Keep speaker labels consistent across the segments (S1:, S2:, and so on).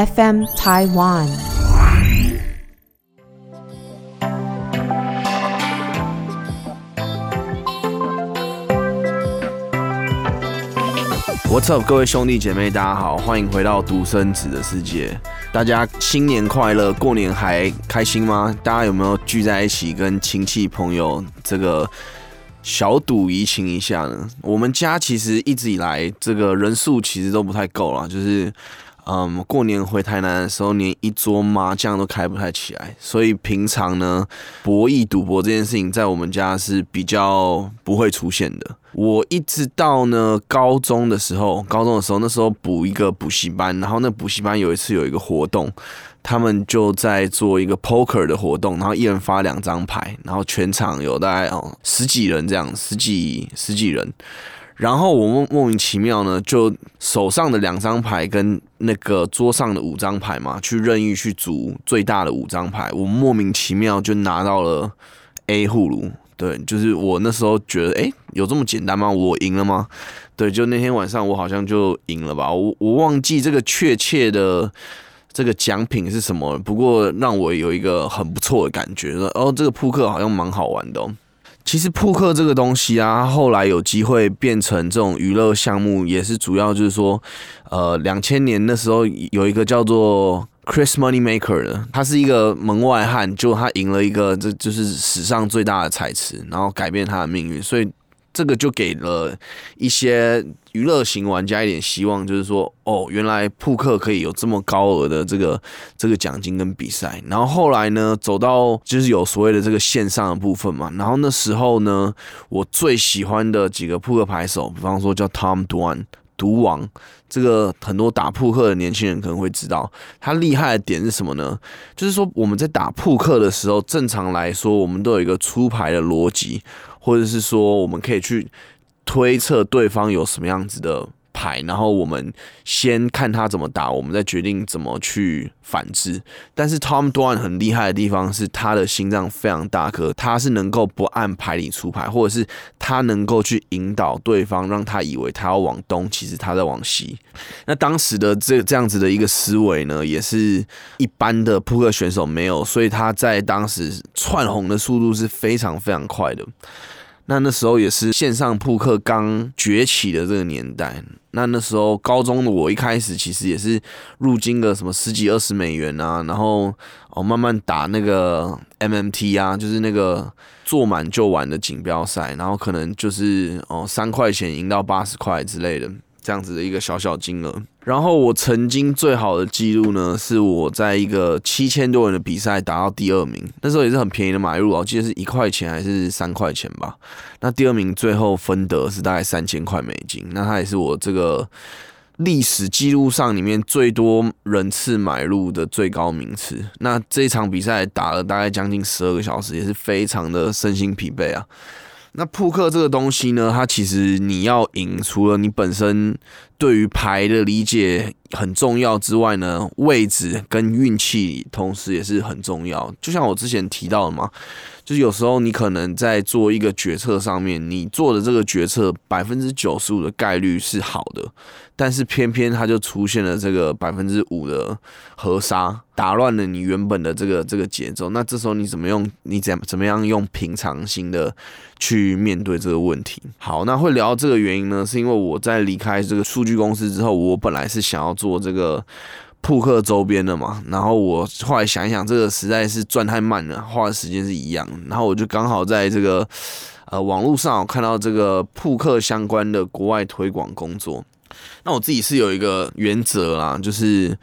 S1: FM Taiwan。
S2: What's up，各位兄弟姐妹，大家好，欢迎回到独生子的世界。大家新年快乐，过年还开心吗？大家有没有聚在一起跟亲戚朋友这个小赌怡情一下呢？我们家其实一直以来这个人数其实都不太够了，就是。嗯，过年回台南的时候，连一桌麻将都开不太起来，所以平常呢，博弈赌博这件事情在我们家是比较不会出现的。我一直到呢高中的时候，高中的时候那时候补一个补习班，然后那补习班有一次有一个活动，他们就在做一个 poker 的活动，然后一人发两张牌，然后全场有大概哦十几人这样，十几十几人。然后我莫莫名其妙呢，就手上的两张牌跟那个桌上的五张牌嘛，去任意去组最大的五张牌，我莫名其妙就拿到了 A 葫芦。对，就是我那时候觉得，哎，有这么简单吗？我赢了吗？对，就那天晚上我好像就赢了吧。我我忘记这个确切的这个奖品是什么，不过让我有一个很不错的感觉，哦，这个扑克好像蛮好玩的。哦其实扑克这个东西啊，后来有机会变成这种娱乐项目，也是主要就是说，呃，两千年的时候有一个叫做 Chris Moneymaker 的，他是一个门外汉，就他赢了一个，这就是史上最大的彩池，然后改变他的命运，所以。这个就给了一些娱乐型玩家一点希望，就是说，哦，原来扑克可以有这么高额的这个这个奖金跟比赛。然后后来呢，走到就是有所谓的这个线上的部分嘛。然后那时候呢，我最喜欢的几个扑克牌手，比方说叫 Tom Dwan 毒王，这个很多打扑克的年轻人可能会知道，他厉害的点是什么呢？就是说我们在打扑克的时候，正常来说，我们都有一个出牌的逻辑。或者是说，我们可以去推测对方有什么样子的牌，然后我们先看他怎么打，我们再决定怎么去反制。但是 Tom Dwan 很厉害的地方是，他的心脏非常大颗，他是能够不按牌理出牌，或者是他能够去引导对方，让他以为他要往东，其实他在往西。那当时的这这样子的一个思维呢，也是一般的扑克选手没有，所以他在当时窜红的速度是非常非常快的。那那时候也是线上扑克刚崛起的这个年代。那那时候高中的我一开始其实也是入金个什么十几二十美元啊，然后哦慢慢打那个 MMT 啊，就是那个坐满就完的锦标赛，然后可能就是哦三块钱赢到八十块之类的。这样子的一个小小金额，然后我曾经最好的记录呢，是我在一个七千多人的比赛打到第二名，那时候也是很便宜的买入啊我记得是一块钱还是三块钱吧。那第二名最后分得是大概三千块美金，那它也是我这个历史记录上里面最多人次买入的最高名次。那这场比赛打了大概将近十二个小时，也是非常的身心疲惫啊。那扑克这个东西呢，它其实你要赢，除了你本身对于牌的理解很重要之外呢，位置跟运气同时也是很重要。就像我之前提到的嘛。就是有时候你可能在做一个决策上面，你做的这个决策百分之九十五的概率是好的，但是偏偏它就出现了这个百分之五的合杀，打乱了你原本的这个这个节奏。那这时候你怎么用？你怎怎么样用平常心的去面对这个问题？好，那会聊到这个原因呢？是因为我在离开这个数据公司之后，我本来是想要做这个。扑克周边的嘛，然后我后来想一想，这个实在是赚太慢了，花的时间是一样，然后我就刚好在这个呃网络上看到这个扑克相关的国外推广工作。那我自己是有一个原则啦，就是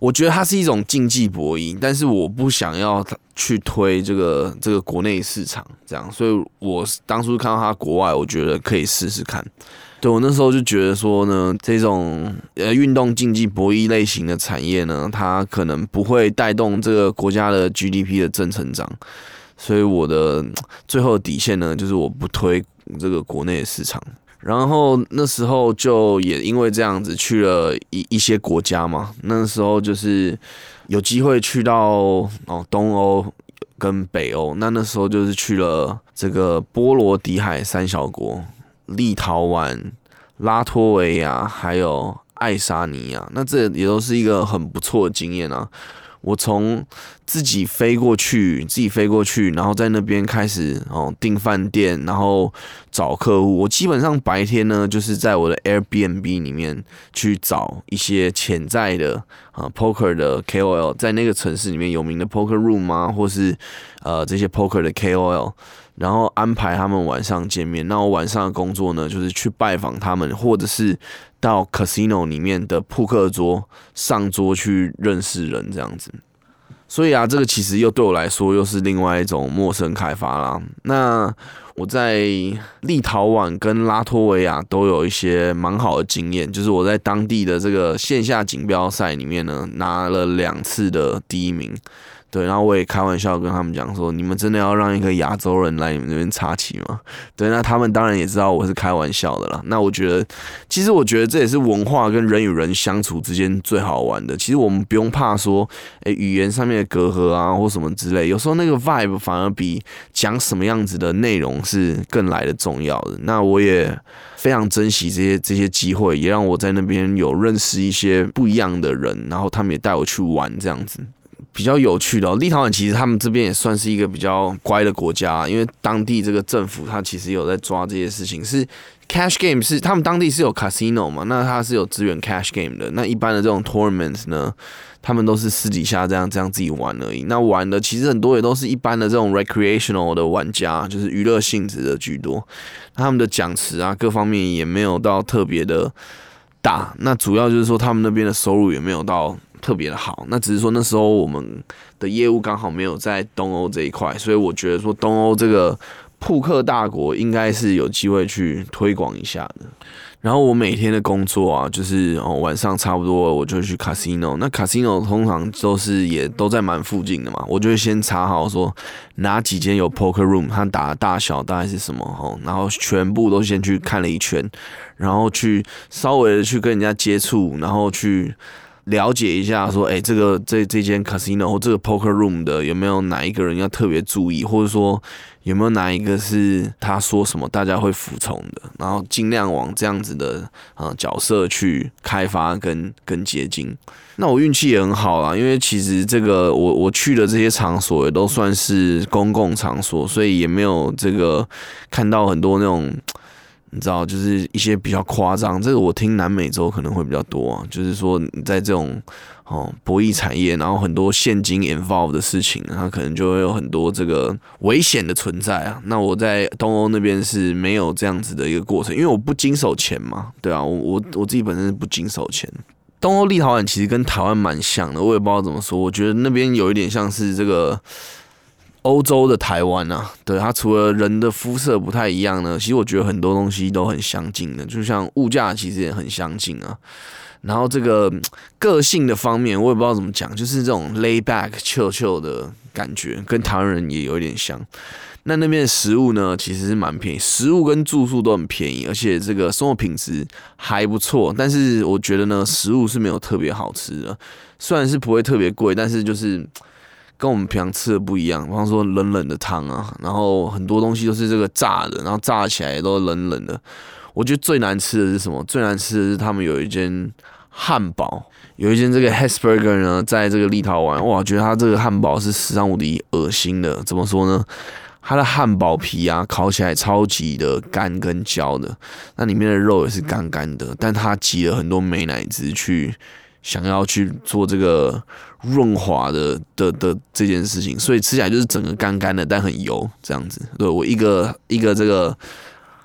S2: 我觉得它是一种竞技博弈，但是我不想要去推这个这个国内市场，这样，所以我当初看到它国外，我觉得可以试试看。对我那时候就觉得说呢，这种呃运动竞技博弈类型的产业呢，它可能不会带动这个国家的 GDP 的正成长，所以我的最后底线呢，就是我不推这个国内的市场。然后那时候就也因为这样子去了一一些国家嘛，那时候就是有机会去到哦东欧跟北欧，那那时候就是去了这个波罗的海三小国。立陶宛、拉脱维亚还有爱沙尼亚，那这也都是一个很不错的经验啊。我从自己飞过去，自己飞过去，然后在那边开始哦订饭店，然后找客户。我基本上白天呢，就是在我的 Airbnb 里面去找一些潜在的啊 poker 的 KOL，在那个城市里面有名的 poker room 啊，或是呃这些 poker 的 KOL。然后安排他们晚上见面。那我晚上的工作呢，就是去拜访他们，或者是到 casino 里面的扑克桌上桌去认识人这样子。所以啊，这个其实又对我来说又是另外一种陌生开发啦。那我在立陶宛跟拉脱维亚都有一些蛮好的经验，就是我在当地的这个线下锦标赛里面呢，拿了两次的第一名。对，然后我也开玩笑跟他们讲说：“你们真的要让一个亚洲人来你们这边插旗吗？”对，那他们当然也知道我是开玩笑的啦。那我觉得，其实我觉得这也是文化跟人与人相处之间最好玩的。其实我们不用怕说，诶，语言上面的隔阂啊，或什么之类。有时候那个 vibe 反而比讲什么样子的内容是更来的重要的。那我也非常珍惜这些这些机会，也让我在那边有认识一些不一样的人，然后他们也带我去玩这样子。比较有趣的哦，立陶宛其实他们这边也算是一个比较乖的国家，因为当地这个政府他其实有在抓这些事情。是 cash game 是他们当地是有 casino 嘛？那他是有资源 cash game 的。那一般的这种 tournaments 呢，他们都是私底下这样这样自己玩而已。那玩的其实很多也都是一般的这种 recreational 的玩家，就是娱乐性质的居多。他们的奖池啊，各方面也没有到特别的大。那主要就是说他们那边的收入也没有到。特别的好，那只是说那时候我们的业务刚好没有在东欧这一块，所以我觉得说东欧这个扑克大国应该是有机会去推广一下的。然后我每天的工作啊，就是哦晚上差不多我就去 casino，那 casino 通常都是也都在蛮附近的嘛，我就会先查好说哪几间有 poker room，它打的大小大概是什么哦，然后全部都先去看了一圈，然后去稍微的去跟人家接触，然后去。了解一下，说，哎，这个这这间 casino 或这个 poker room 的有没有哪一个人要特别注意，或者说有没有哪一个是他说什么大家会服从的，然后尽量往这样子的啊角色去开发跟跟接近。那我运气也很好啦，因为其实这个我我去的这些场所也都算是公共场所，所以也没有这个看到很多那种。你知道，就是一些比较夸张，这个我听南美洲可能会比较多啊。就是说，在这种哦博弈产业，然后很多现金 involve 的事情，它可能就会有很多这个危险的存在啊。那我在东欧那边是没有这样子的一个过程，因为我不经手钱嘛，对啊，我我我自己本身是不经手钱。东欧立陶宛其实跟台湾蛮像的，我也不知道怎么说，我觉得那边有一点像是这个。欧洲的台湾啊，对它除了人的肤色不太一样呢，其实我觉得很多东西都很相近的，就像物价其实也很相近啊。然后这个个性的方面，我也不知道怎么讲，就是这种 lay back、温温的感觉，跟台湾人也有点像。那那边的食物呢，其实是蛮便宜，食物跟住宿都很便宜，而且这个生活品质还不错。但是我觉得呢，食物是没有特别好吃的，虽然是不会特别贵，但是就是。跟我们平常吃的不一样，比方说冷冷的汤啊，然后很多东西都是这个炸的，然后炸起来都冷冷的。我觉得最难吃的是什么？最难吃的是他们有一间汉堡，有一间这个 Hesburger 呢，在这个立陶宛，哇，觉得它这个汉堡是史上无敌恶心的。怎么说呢？它的汉堡皮啊，烤起来超级的干跟焦的，那里面的肉也是干干的，但它挤了很多美奶滋去。想要去做这个润滑的的的这件事情，所以吃起来就是整个干干的，但很油这样子。对我一个一个这个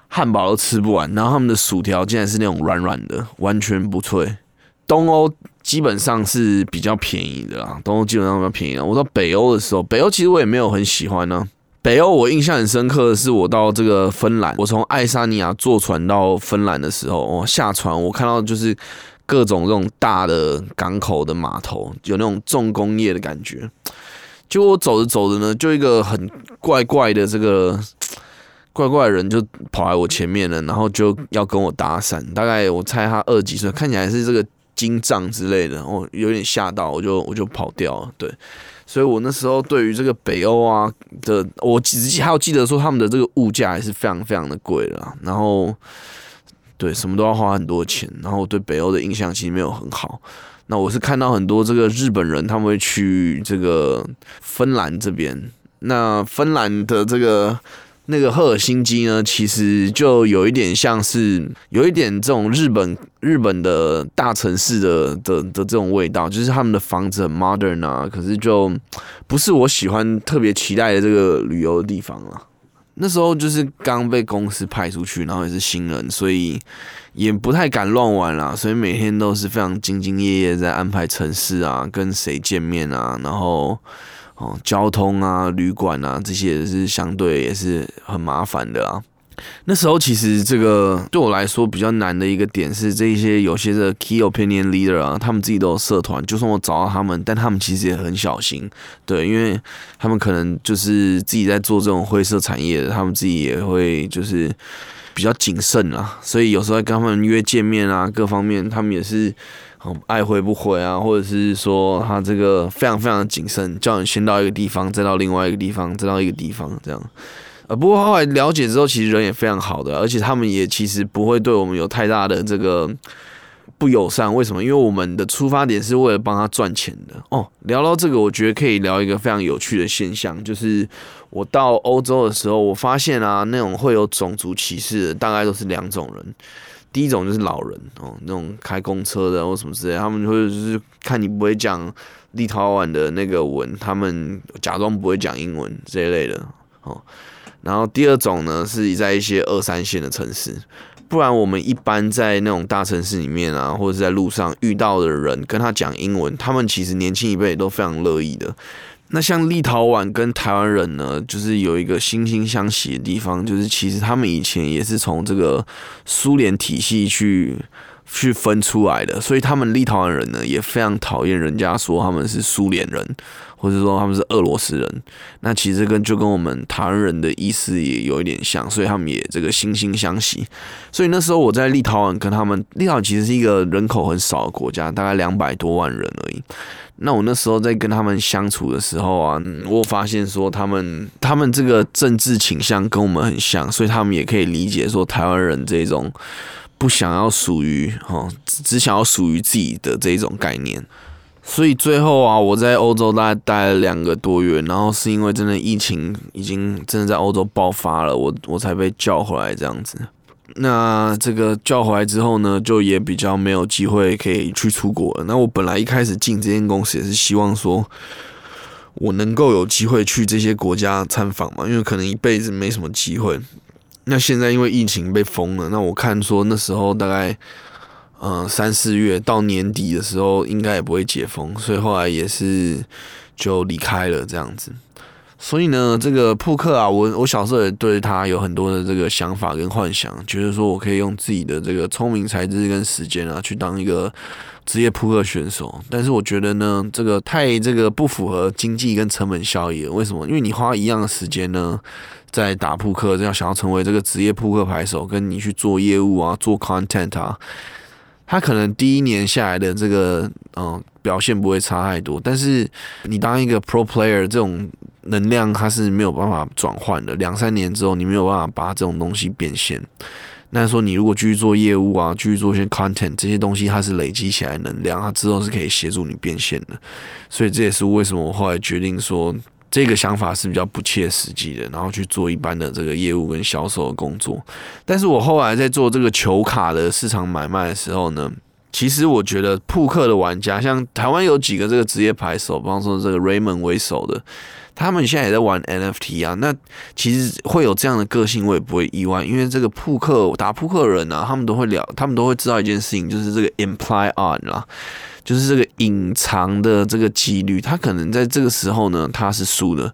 S2: 汉堡都吃不完，然后他们的薯条竟然是那种软软的，完全不脆。东欧基本上是比较便宜的啦，东欧基本上比较便宜。我到北欧的时候，北欧其实我也没有很喜欢呢。北欧我印象很深刻的是，我到这个芬兰，我从爱沙尼亚坐船到芬兰的时候，我下船我看到就是。各种这种大的港口的码头，有那种重工业的感觉。就我走着走着呢，就一个很怪怪的这个怪怪的人就跑来我前面了，然后就要跟我搭讪。大概我猜他二几岁，看起来是这个金藏之类的，我有点吓到，我就我就跑掉了。对，所以我那时候对于这个北欧啊的，我只还有记得说他们的这个物价还是非常非常的贵了，然后。对，什么都要花很多钱，然后对北欧的印象其实没有很好。那我是看到很多这个日本人他们会去这个芬兰这边，那芬兰的这个。那个赫尔辛基呢，其实就有一点像是有一点这种日本日本的大城市的的的这种味道，就是他们的房子很 modern 啊，可是就不是我喜欢特别期待的这个旅游的地方了。那时候就是刚被公司派出去，然后也是新人，所以也不太敢乱玩啦，所以每天都是非常兢兢业业在安排城市啊，跟谁见面啊，然后。哦，交通啊，旅馆啊，这些也是相对也是很麻烦的啊。那时候其实这个对我来说比较难的一个点是，这一些有些的 key opinion leader 啊，他们自己都有社团，就算我找到他们，但他们其实也很小心，对，因为他们可能就是自己在做这种灰色产业，他们自己也会就是比较谨慎啊，所以有时候跟他们约见面啊，各方面他们也是很。爱回不回啊，或者是说他这个非常非常谨慎，叫你先到一个地方，再到另外一个地方，再到一个地方这样。呃，不过后来了解之后，其实人也非常好的，而且他们也其实不会对我们有太大的这个不友善。为什么？因为我们的出发点是为了帮他赚钱的。哦，聊到这个，我觉得可以聊一个非常有趣的现象，就是我到欧洲的时候，我发现啊，那种会有种族歧视的，大概都是两种人。第一种就是老人哦，那种开公车的或什么之类，他们会就是看你不会讲立陶宛的那个文，他们假装不会讲英文这一类的哦。然后第二种呢，是在一些二三线的城市，不然我们一般在那种大城市里面啊，或者是在路上遇到的人跟他讲英文，他们其实年轻一辈都非常乐意的。那像立陶宛跟台湾人呢，就是有一个惺惺相惜的地方，就是其实他们以前也是从这个苏联体系去去分出来的，所以他们立陶宛人呢也非常讨厌人家说他们是苏联人，或者说他们是俄罗斯人。那其实跟就跟我们台湾人的意思也有一点像，所以他们也这个惺惺相惜。所以那时候我在立陶宛跟他们，立陶宛其实是一个人口很少的国家，大概两百多万人而已。那我那时候在跟他们相处的时候啊，我发现说他们他们这个政治倾向跟我们很像，所以他们也可以理解说台湾人这种不想要属于哦，只想要属于自己的这种概念。所以最后啊，我在欧洲大概待了两个多月，然后是因为真的疫情已经真的在欧洲爆发了，我我才被叫回来这样子。那这个叫回来之后呢，就也比较没有机会可以去出国了。那我本来一开始进这间公司也是希望说，我能够有机会去这些国家参访嘛，因为可能一辈子没什么机会。那现在因为疫情被封了，那我看说那时候大概，嗯三四月到年底的时候应该也不会解封，所以后来也是就离开了这样子。所以呢，这个扑克啊，我我小时候也对他有很多的这个想法跟幻想，觉得说我可以用自己的这个聪明才智跟时间啊，去当一个职业扑克选手。但是我觉得呢，这个太这个不符合经济跟成本效益了。为什么？因为你花一样的时间呢，在打扑克，这样想要成为这个职业扑克牌手，跟你去做业务啊，做 content 啊，他可能第一年下来的这个嗯表现不会差太多。但是你当一个 pro player 这种。能量它是没有办法转换的，两三年之后你没有办法把这种东西变现。那说你如果继续做业务啊，继续做一些 content 这些东西，它是累积起来能量，它之后是可以协助你变现的。所以这也是为什么我后来决定说，这个想法是比较不切实际的，然后去做一般的这个业务跟销售的工作。但是我后来在做这个球卡的市场买卖的时候呢，其实我觉得扑克的玩家，像台湾有几个这个职业牌手，比方说这个 Raymond 为首的。他们现在也在玩 NFT 啊，那其实会有这样的个性，我也不会意外，因为这个扑克打扑克的人呢，他们都会聊，他们都会知道一件事情，就是这个 imply on 啦，就是这个隐藏的这个几率，他可能在这个时候呢，他是输的，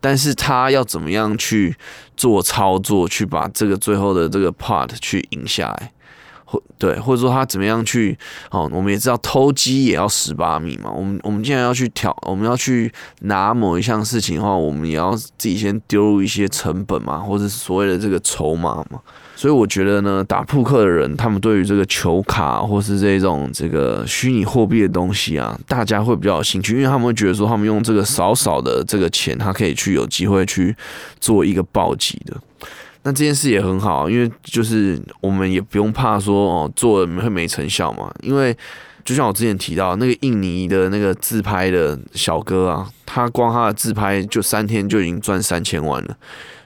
S2: 但是他要怎么样去做操作，去把这个最后的这个 part 去赢下来。对，或者说他怎么样去哦？我们也知道偷鸡也要十八米嘛。我们我们既然要去挑，我们要去拿某一项事情的话，我们也要自己先丢入一些成本嘛，或者所谓的这个筹码嘛。所以我觉得呢，打扑克的人，他们对于这个球卡或是这种这个虚拟货币的东西啊，大家会比较有兴趣，因为他们会觉得说，他们用这个少少的这个钱，他可以去有机会去做一个暴击的。那这件事也很好，因为就是我们也不用怕说哦做了会没成效嘛，因为就像我之前提到那个印尼的那个自拍的小哥啊，他光他的自拍就三天就已经赚三千万了，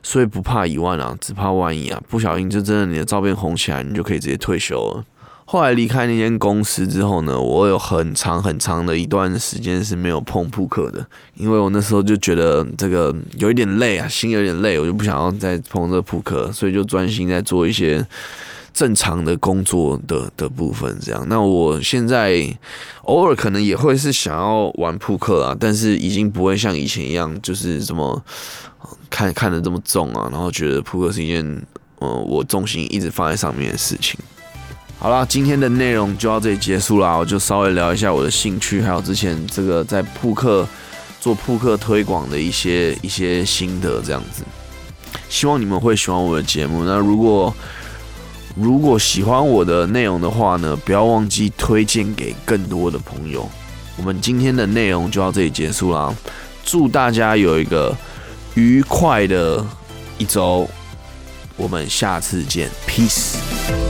S2: 所以不怕一万啊，只怕万一啊，不小心就真的你的照片红起来，你就可以直接退休了。后来离开那间公司之后呢，我有很长很长的一段时间是没有碰扑克的，因为我那时候就觉得这个有一点累啊，心有点累，我就不想要再碰这扑克，所以就专心在做一些正常的工作的的部分。这样，那我现在偶尔可能也会是想要玩扑克啊，但是已经不会像以前一样，就是什么看看的这么重啊，然后觉得扑克是一件嗯我重心一直放在上面的事情。好了，今天的内容就到这里结束了。我就稍微聊一下我的兴趣，还有之前这个在扑克做扑克推广的一些一些心得，这样子。希望你们会喜欢我的节目。那如果如果喜欢我的内容的话呢，不要忘记推荐给更多的朋友。我们今天的内容就到这里结束了。祝大家有一个愉快的一周。我们下次见，peace。